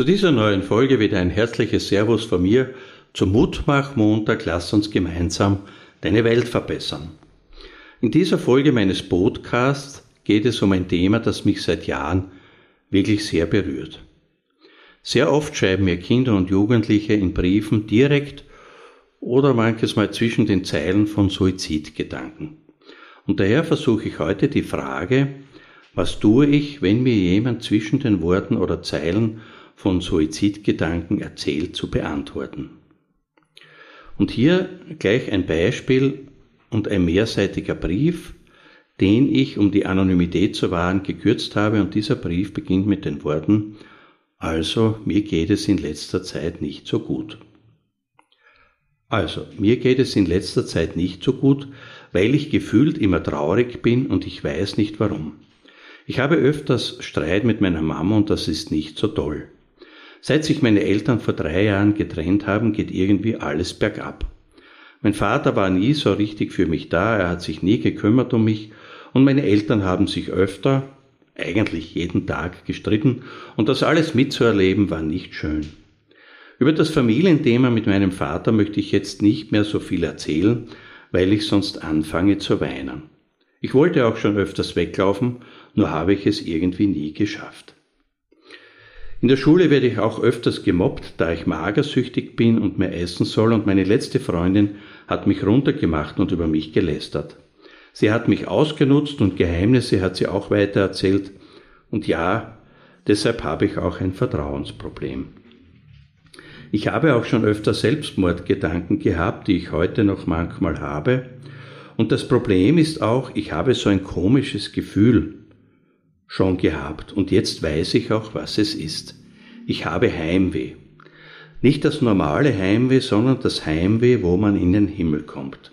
Zu dieser neuen Folge wieder ein herzliches Servus von mir zum Mutmach-Montag. Lass uns gemeinsam deine Welt verbessern. In dieser Folge meines Podcasts geht es um ein Thema, das mich seit Jahren wirklich sehr berührt. Sehr oft schreiben mir Kinder und Jugendliche in Briefen direkt oder manches Mal zwischen den Zeilen von Suizidgedanken. Und daher versuche ich heute die Frage, was tue ich, wenn mir jemand zwischen den Worten oder Zeilen von Suizidgedanken erzählt, zu beantworten. Und hier gleich ein Beispiel und ein mehrseitiger Brief, den ich, um die Anonymität zu wahren, gekürzt habe und dieser Brief beginnt mit den Worten, also mir geht es in letzter Zeit nicht so gut. Also, mir geht es in letzter Zeit nicht so gut, weil ich gefühlt immer traurig bin und ich weiß nicht warum. Ich habe öfters Streit mit meiner Mama und das ist nicht so toll. Seit sich meine Eltern vor drei Jahren getrennt haben, geht irgendwie alles bergab. Mein Vater war nie so richtig für mich da, er hat sich nie gekümmert um mich und meine Eltern haben sich öfter, eigentlich jeden Tag gestritten und das alles mitzuerleben war nicht schön. Über das Familienthema mit meinem Vater möchte ich jetzt nicht mehr so viel erzählen, weil ich sonst anfange zu weinen. Ich wollte auch schon öfters weglaufen, nur habe ich es irgendwie nie geschafft. In der Schule werde ich auch öfters gemobbt, da ich magersüchtig bin und mehr essen soll und meine letzte Freundin hat mich runtergemacht und über mich gelästert. Sie hat mich ausgenutzt und Geheimnisse hat sie auch weiter erzählt und ja, deshalb habe ich auch ein Vertrauensproblem. Ich habe auch schon öfter Selbstmordgedanken gehabt, die ich heute noch manchmal habe. Und das Problem ist auch, ich habe so ein komisches Gefühl, schon gehabt und jetzt weiß ich auch, was es ist. Ich habe Heimweh. Nicht das normale Heimweh, sondern das Heimweh, wo man in den Himmel kommt.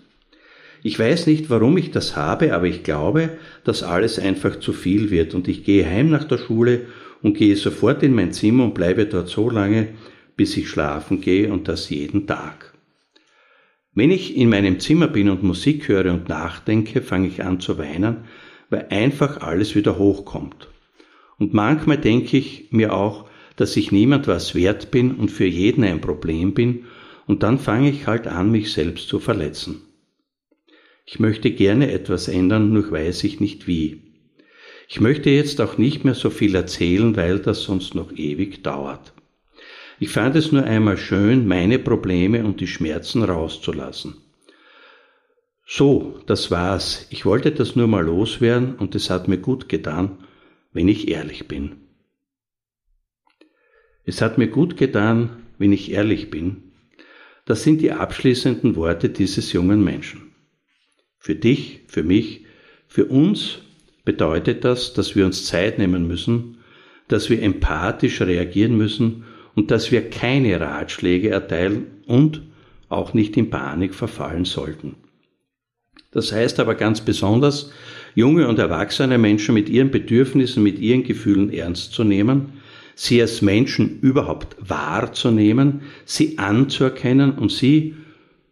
Ich weiß nicht, warum ich das habe, aber ich glaube, dass alles einfach zu viel wird und ich gehe heim nach der Schule und gehe sofort in mein Zimmer und bleibe dort so lange, bis ich schlafen gehe und das jeden Tag. Wenn ich in meinem Zimmer bin und Musik höre und nachdenke, fange ich an zu weinen, weil einfach alles wieder hochkommt. Und manchmal denke ich mir auch, dass ich niemand was wert bin und für jeden ein Problem bin, und dann fange ich halt an, mich selbst zu verletzen. Ich möchte gerne etwas ändern, nur weiß ich nicht wie. Ich möchte jetzt auch nicht mehr so viel erzählen, weil das sonst noch ewig dauert. Ich fand es nur einmal schön, meine Probleme und die Schmerzen rauszulassen. So, das war's. Ich wollte das nur mal loswerden und es hat mir gut getan, wenn ich ehrlich bin. Es hat mir gut getan, wenn ich ehrlich bin. Das sind die abschließenden Worte dieses jungen Menschen. Für dich, für mich, für uns bedeutet das, dass wir uns Zeit nehmen müssen, dass wir empathisch reagieren müssen und dass wir keine Ratschläge erteilen und auch nicht in Panik verfallen sollten. Das heißt aber ganz besonders, junge und erwachsene Menschen mit ihren Bedürfnissen, mit ihren Gefühlen ernst zu nehmen, sie als Menschen überhaupt wahrzunehmen, sie anzuerkennen und sie,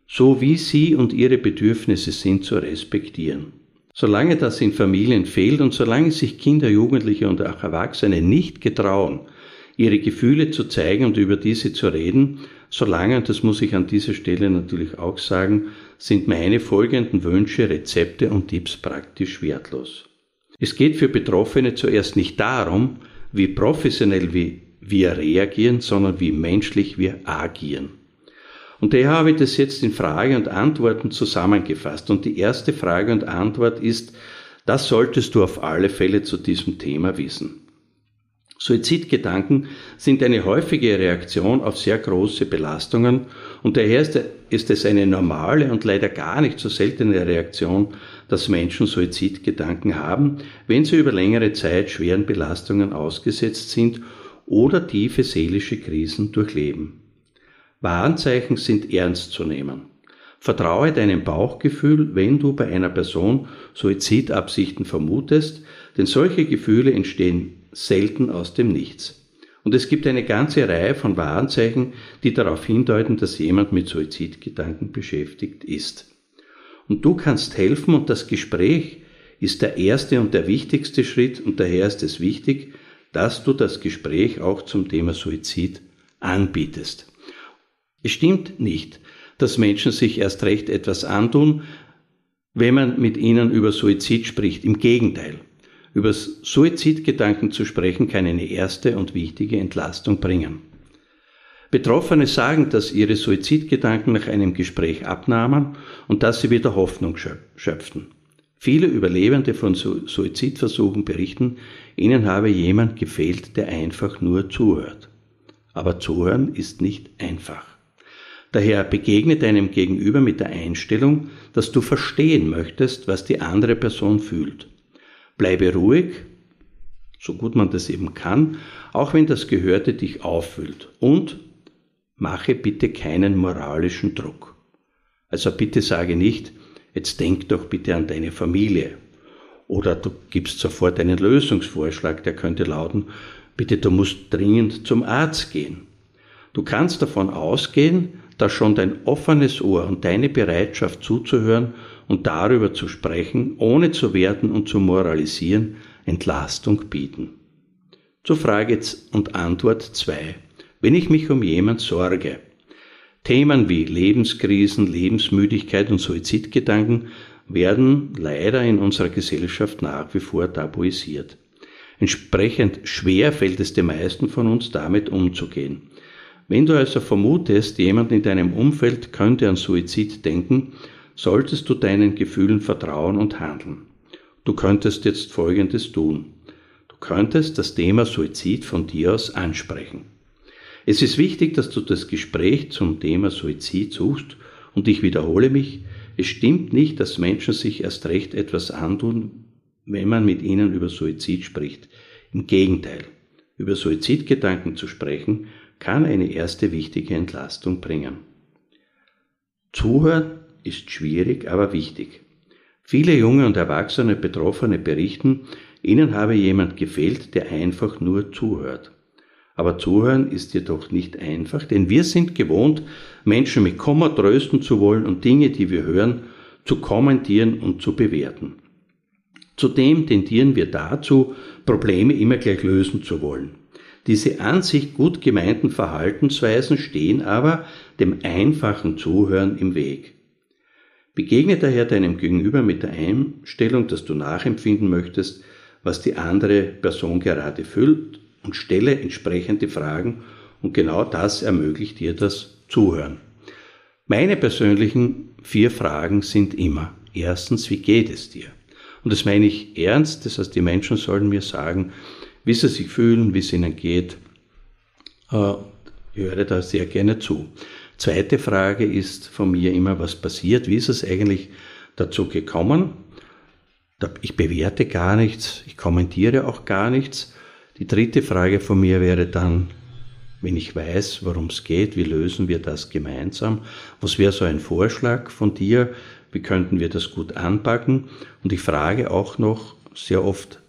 so wie sie und ihre Bedürfnisse sind, zu respektieren. Solange das in Familien fehlt und solange sich Kinder, Jugendliche und auch Erwachsene nicht getrauen, ihre Gefühle zu zeigen und über diese zu reden, solange, und das muss ich an dieser Stelle natürlich auch sagen, sind meine folgenden Wünsche, Rezepte und Tipps praktisch wertlos. Es geht für Betroffene zuerst nicht darum, wie professionell wir reagieren, sondern wie menschlich wir agieren. Und daher habe ich das jetzt in Frage und Antworten zusammengefasst. Und die erste Frage und Antwort ist, das solltest du auf alle Fälle zu diesem Thema wissen. Suizidgedanken sind eine häufige Reaktion auf sehr große Belastungen und daher ist es eine normale und leider gar nicht so seltene Reaktion, dass Menschen Suizidgedanken haben, wenn sie über längere Zeit schweren Belastungen ausgesetzt sind oder tiefe seelische Krisen durchleben. Warnzeichen sind ernst zu nehmen. Vertraue deinem Bauchgefühl, wenn du bei einer Person Suizidabsichten vermutest, denn solche Gefühle entstehen selten aus dem Nichts. Und es gibt eine ganze Reihe von Warnzeichen, die darauf hindeuten, dass jemand mit Suizidgedanken beschäftigt ist. Und du kannst helfen und das Gespräch ist der erste und der wichtigste Schritt und daher ist es wichtig, dass du das Gespräch auch zum Thema Suizid anbietest. Es stimmt nicht, dass Menschen sich erst recht etwas antun, wenn man mit ihnen über Suizid spricht. Im Gegenteil. Über Suizidgedanken zu sprechen kann eine erste und wichtige Entlastung bringen. Betroffene sagen, dass ihre Suizidgedanken nach einem Gespräch abnahmen und dass sie wieder Hoffnung schöpften. Viele Überlebende von Suizidversuchen berichten, ihnen habe jemand gefehlt, der einfach nur zuhört. Aber zuhören ist nicht einfach. Daher begegne deinem Gegenüber mit der Einstellung, dass du verstehen möchtest, was die andere Person fühlt. Bleibe ruhig, so gut man das eben kann, auch wenn das Gehörte dich auffüllt. Und mache bitte keinen moralischen Druck. Also bitte sage nicht, jetzt denk doch bitte an deine Familie. Oder du gibst sofort einen Lösungsvorschlag, der könnte lauten, bitte du musst dringend zum Arzt gehen. Du kannst davon ausgehen, dass schon dein offenes Ohr und deine Bereitschaft zuzuhören und darüber zu sprechen, ohne zu werten und zu moralisieren, Entlastung bieten. Zur Frage und Antwort 2. Wenn ich mich um jemand sorge, Themen wie Lebenskrisen, Lebensmüdigkeit und Suizidgedanken werden leider in unserer Gesellschaft nach wie vor tabuisiert. Entsprechend schwer fällt es den meisten von uns damit umzugehen. Wenn du also vermutest, jemand in deinem Umfeld könnte an Suizid denken, solltest du deinen Gefühlen vertrauen und handeln. Du könntest jetzt Folgendes tun. Du könntest das Thema Suizid von dir aus ansprechen. Es ist wichtig, dass du das Gespräch zum Thema Suizid suchst und ich wiederhole mich, es stimmt nicht, dass Menschen sich erst recht etwas antun, wenn man mit ihnen über Suizid spricht. Im Gegenteil, über Suizidgedanken zu sprechen, kann eine erste wichtige Entlastung bringen. Zuhören ist schwierig, aber wichtig. Viele junge und erwachsene Betroffene berichten, ihnen habe jemand gefehlt, der einfach nur zuhört. Aber zuhören ist jedoch nicht einfach, denn wir sind gewohnt, Menschen mit Komma trösten zu wollen und Dinge, die wir hören, zu kommentieren und zu bewerten. Zudem tendieren wir dazu, Probleme immer gleich lösen zu wollen. Diese an sich gut gemeinten Verhaltensweisen stehen aber dem einfachen Zuhören im Weg. Begegne daher deinem Gegenüber mit der Einstellung, dass du nachempfinden möchtest, was die andere Person gerade fühlt und stelle entsprechende Fragen und genau das ermöglicht dir das Zuhören. Meine persönlichen vier Fragen sind immer, erstens, wie geht es dir? Und das meine ich ernst, das heißt, die Menschen sollen mir sagen, wie sie sich fühlen, wie es ihnen geht. Äh, ich höre da sehr gerne zu. Zweite Frage ist von mir immer, was passiert? Wie ist es eigentlich dazu gekommen? Ich bewerte gar nichts, ich kommentiere auch gar nichts. Die dritte Frage von mir wäre dann, wenn ich weiß, worum es geht, wie lösen wir das gemeinsam? Was wäre so ein Vorschlag von dir? Wie könnten wir das gut anpacken? Und ich frage auch noch sehr oft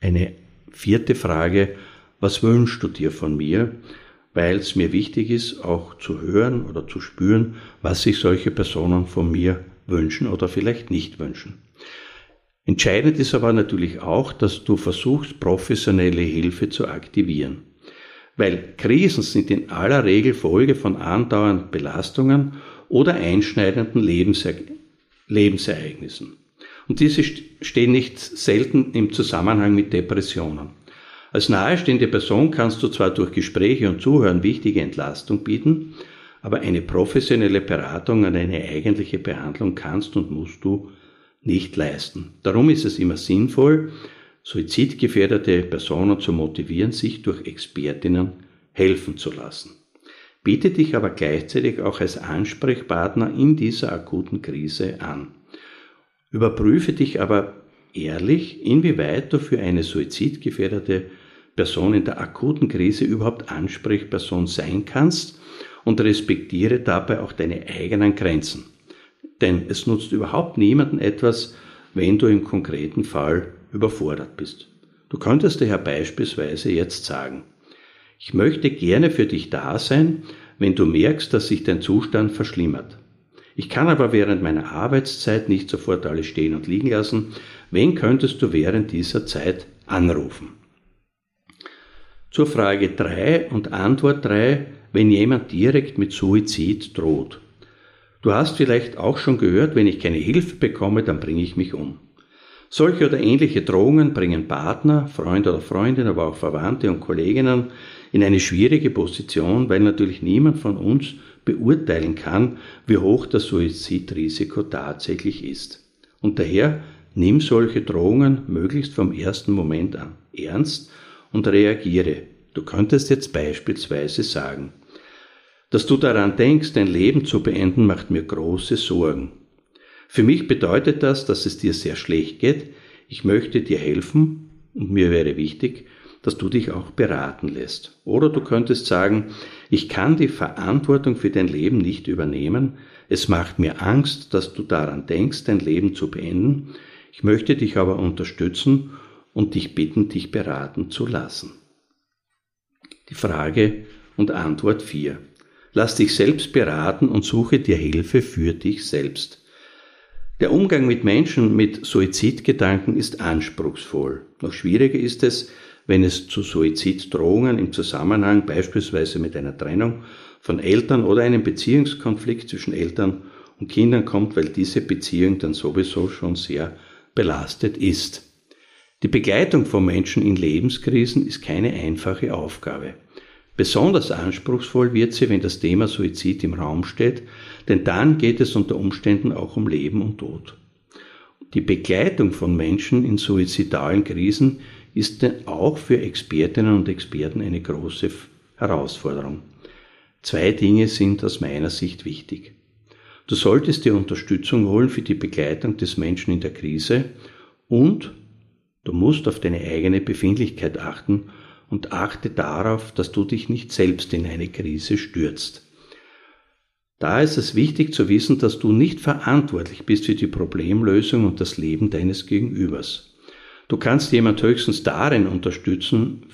eine vierte Frage, was wünschst du dir von mir? Weil es mir wichtig ist, auch zu hören oder zu spüren, was sich solche Personen von mir wünschen oder vielleicht nicht wünschen. Entscheidend ist aber natürlich auch, dass du versuchst, professionelle Hilfe zu aktivieren. Weil Krisen sind in aller Regel Folge von andauernden Belastungen oder einschneidenden Lebensere Lebensereignissen. Und diese stehen nicht selten im Zusammenhang mit Depressionen. Als nahestehende Person kannst du zwar durch Gespräche und Zuhören wichtige Entlastung bieten, aber eine professionelle Beratung und eine eigentliche Behandlung kannst und musst du nicht leisten. Darum ist es immer sinnvoll, suizidgefährdete Personen zu motivieren, sich durch Expertinnen helfen zu lassen. Biete dich aber gleichzeitig auch als Ansprechpartner in dieser akuten Krise an. Überprüfe dich aber ehrlich, inwieweit du für eine suizidgefährdete Person in der akuten Krise überhaupt Ansprechperson sein kannst und respektiere dabei auch deine eigenen Grenzen. Denn es nutzt überhaupt niemanden etwas, wenn du im konkreten Fall überfordert bist. Du könntest daher beispielsweise jetzt sagen, ich möchte gerne für dich da sein, wenn du merkst, dass sich dein Zustand verschlimmert. Ich kann aber während meiner Arbeitszeit nicht sofort alles stehen und liegen lassen. Wen könntest du während dieser Zeit anrufen? Zur Frage 3 und Antwort 3, wenn jemand direkt mit Suizid droht. Du hast vielleicht auch schon gehört, wenn ich keine Hilfe bekomme, dann bringe ich mich um. Solche oder ähnliche Drohungen bringen Partner, Freunde oder Freundinnen, aber auch Verwandte und Kolleginnen in eine schwierige Position, weil natürlich niemand von uns beurteilen kann, wie hoch das Suizidrisiko tatsächlich ist. Und daher nimm solche Drohungen möglichst vom ersten Moment an ernst und reagiere. Du könntest jetzt beispielsweise sagen, dass du daran denkst, dein Leben zu beenden, macht mir große Sorgen. Für mich bedeutet das, dass es dir sehr schlecht geht. Ich möchte dir helfen und mir wäre wichtig, dass du dich auch beraten lässt. Oder du könntest sagen, ich kann die Verantwortung für dein Leben nicht übernehmen. Es macht mir Angst, dass du daran denkst, dein Leben zu beenden. Ich möchte dich aber unterstützen und dich bitten, dich beraten zu lassen. Die Frage und Antwort 4. Lass dich selbst beraten und suche dir Hilfe für dich selbst. Der Umgang mit Menschen mit Suizidgedanken ist anspruchsvoll. Noch schwieriger ist es, wenn es zu Suiziddrohungen im Zusammenhang beispielsweise mit einer Trennung von Eltern oder einem Beziehungskonflikt zwischen Eltern und Kindern kommt, weil diese Beziehung dann sowieso schon sehr belastet ist. Die Begleitung von Menschen in Lebenskrisen ist keine einfache Aufgabe. Besonders anspruchsvoll wird sie, wenn das Thema Suizid im Raum steht, denn dann geht es unter Umständen auch um Leben und Tod. Die Begleitung von Menschen in suizidalen Krisen ist auch für Expertinnen und Experten eine große Herausforderung. Zwei Dinge sind aus meiner Sicht wichtig. Du solltest dir Unterstützung holen für die Begleitung des Menschen in der Krise und du musst auf deine eigene Befindlichkeit achten und achte darauf, dass du dich nicht selbst in eine Krise stürzt. Da ist es wichtig zu wissen, dass du nicht verantwortlich bist für die Problemlösung und das Leben deines Gegenübers. Du kannst jemand höchstens darin unterstützen,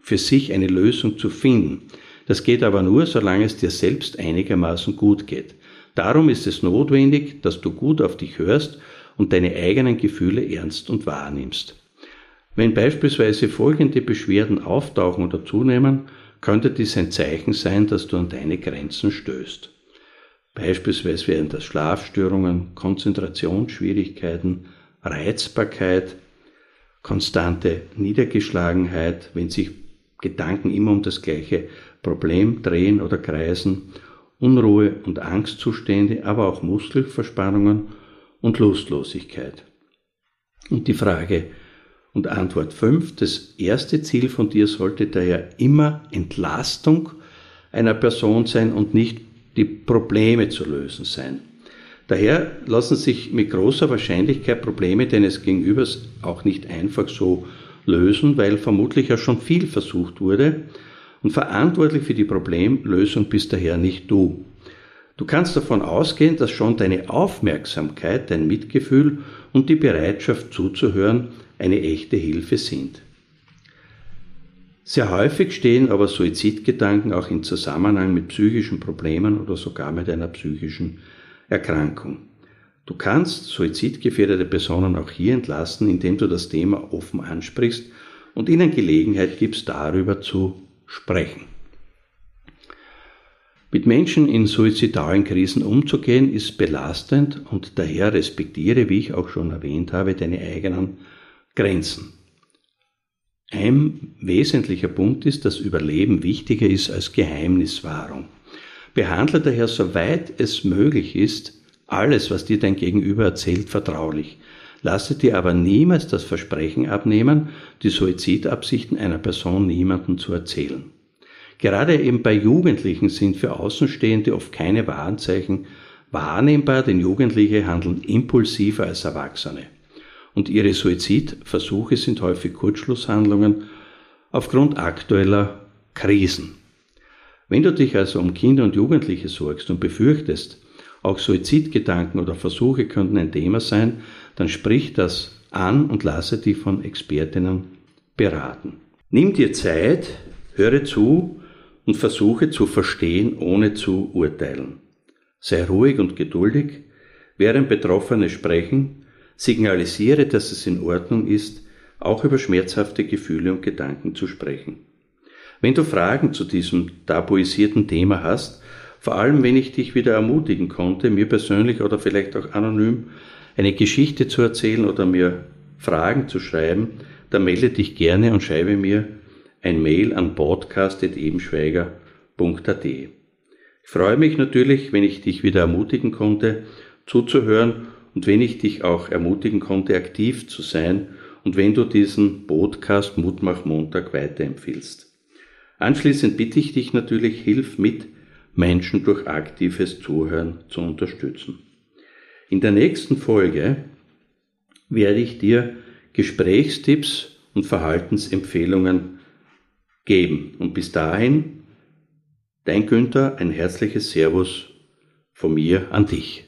für sich eine Lösung zu finden. Das geht aber nur, solange es dir selbst einigermaßen gut geht. Darum ist es notwendig, dass du gut auf dich hörst und deine eigenen Gefühle ernst und wahrnimmst. Wenn beispielsweise folgende Beschwerden auftauchen oder zunehmen, könnte dies ein Zeichen sein, dass du an deine Grenzen stößt. Beispielsweise wären das Schlafstörungen, Konzentrationsschwierigkeiten, Reizbarkeit, konstante Niedergeschlagenheit, wenn sich Gedanken immer um das gleiche Problem drehen oder kreisen, Unruhe und Angstzustände, aber auch Muskelverspannungen und Lustlosigkeit. Und die Frage, und Antwort 5, das erste Ziel von dir sollte daher immer Entlastung einer Person sein und nicht die Probleme zu lösen sein. Daher lassen sich mit großer Wahrscheinlichkeit Probleme deines Gegenübers auch nicht einfach so lösen, weil vermutlich ja schon viel versucht wurde und verantwortlich für die Problemlösung bist daher nicht du. Du kannst davon ausgehen, dass schon deine Aufmerksamkeit, dein Mitgefühl und die Bereitschaft zuzuhören eine echte Hilfe sind. Sehr häufig stehen aber Suizidgedanken auch in Zusammenhang mit psychischen Problemen oder sogar mit einer psychischen Erkrankung. Du kannst suizidgefährdete Personen auch hier entlasten, indem du das Thema offen ansprichst und ihnen Gelegenheit gibst, darüber zu sprechen. Mit Menschen in suizidalen Krisen umzugehen ist belastend und daher respektiere, wie ich auch schon erwähnt habe, deine eigenen Grenzen. Ein wesentlicher Punkt ist, dass Überleben wichtiger ist als Geheimniswahrung. Behandle daher, soweit es möglich ist, alles, was dir dein Gegenüber erzählt, vertraulich. Lasse dir aber niemals das Versprechen abnehmen, die Suizidabsichten einer Person niemandem zu erzählen. Gerade eben bei Jugendlichen sind für Außenstehende oft keine Warnzeichen wahrnehmbar, denn Jugendliche handeln impulsiver als Erwachsene. Und ihre Suizidversuche sind häufig Kurzschlusshandlungen aufgrund aktueller Krisen. Wenn du dich also um Kinder und Jugendliche sorgst und befürchtest, auch Suizidgedanken oder Versuche könnten ein Thema sein, dann sprich das an und lasse dich von Expertinnen beraten. Nimm dir Zeit, höre zu und versuche zu verstehen, ohne zu urteilen. Sei ruhig und geduldig, während Betroffene sprechen, signalisiere, dass es in Ordnung ist, auch über schmerzhafte Gefühle und Gedanken zu sprechen. Wenn du Fragen zu diesem tabuisierten Thema hast, vor allem wenn ich dich wieder ermutigen konnte, mir persönlich oder vielleicht auch anonym eine Geschichte zu erzählen oder mir Fragen zu schreiben, dann melde dich gerne und schreibe mir ein Mail an podcast.ebenschweiger.at. Ich freue mich natürlich, wenn ich dich wieder ermutigen konnte, zuzuhören und wenn ich dich auch ermutigen konnte, aktiv zu sein und wenn du diesen Podcast Mutmach Montag weiterempfiehlst. Anschließend bitte ich dich natürlich, hilf mit, Menschen durch aktives Zuhören zu unterstützen. In der nächsten Folge werde ich dir Gesprächstipps und Verhaltensempfehlungen geben. Und bis dahin, dein Günther, ein herzliches Servus von mir an dich.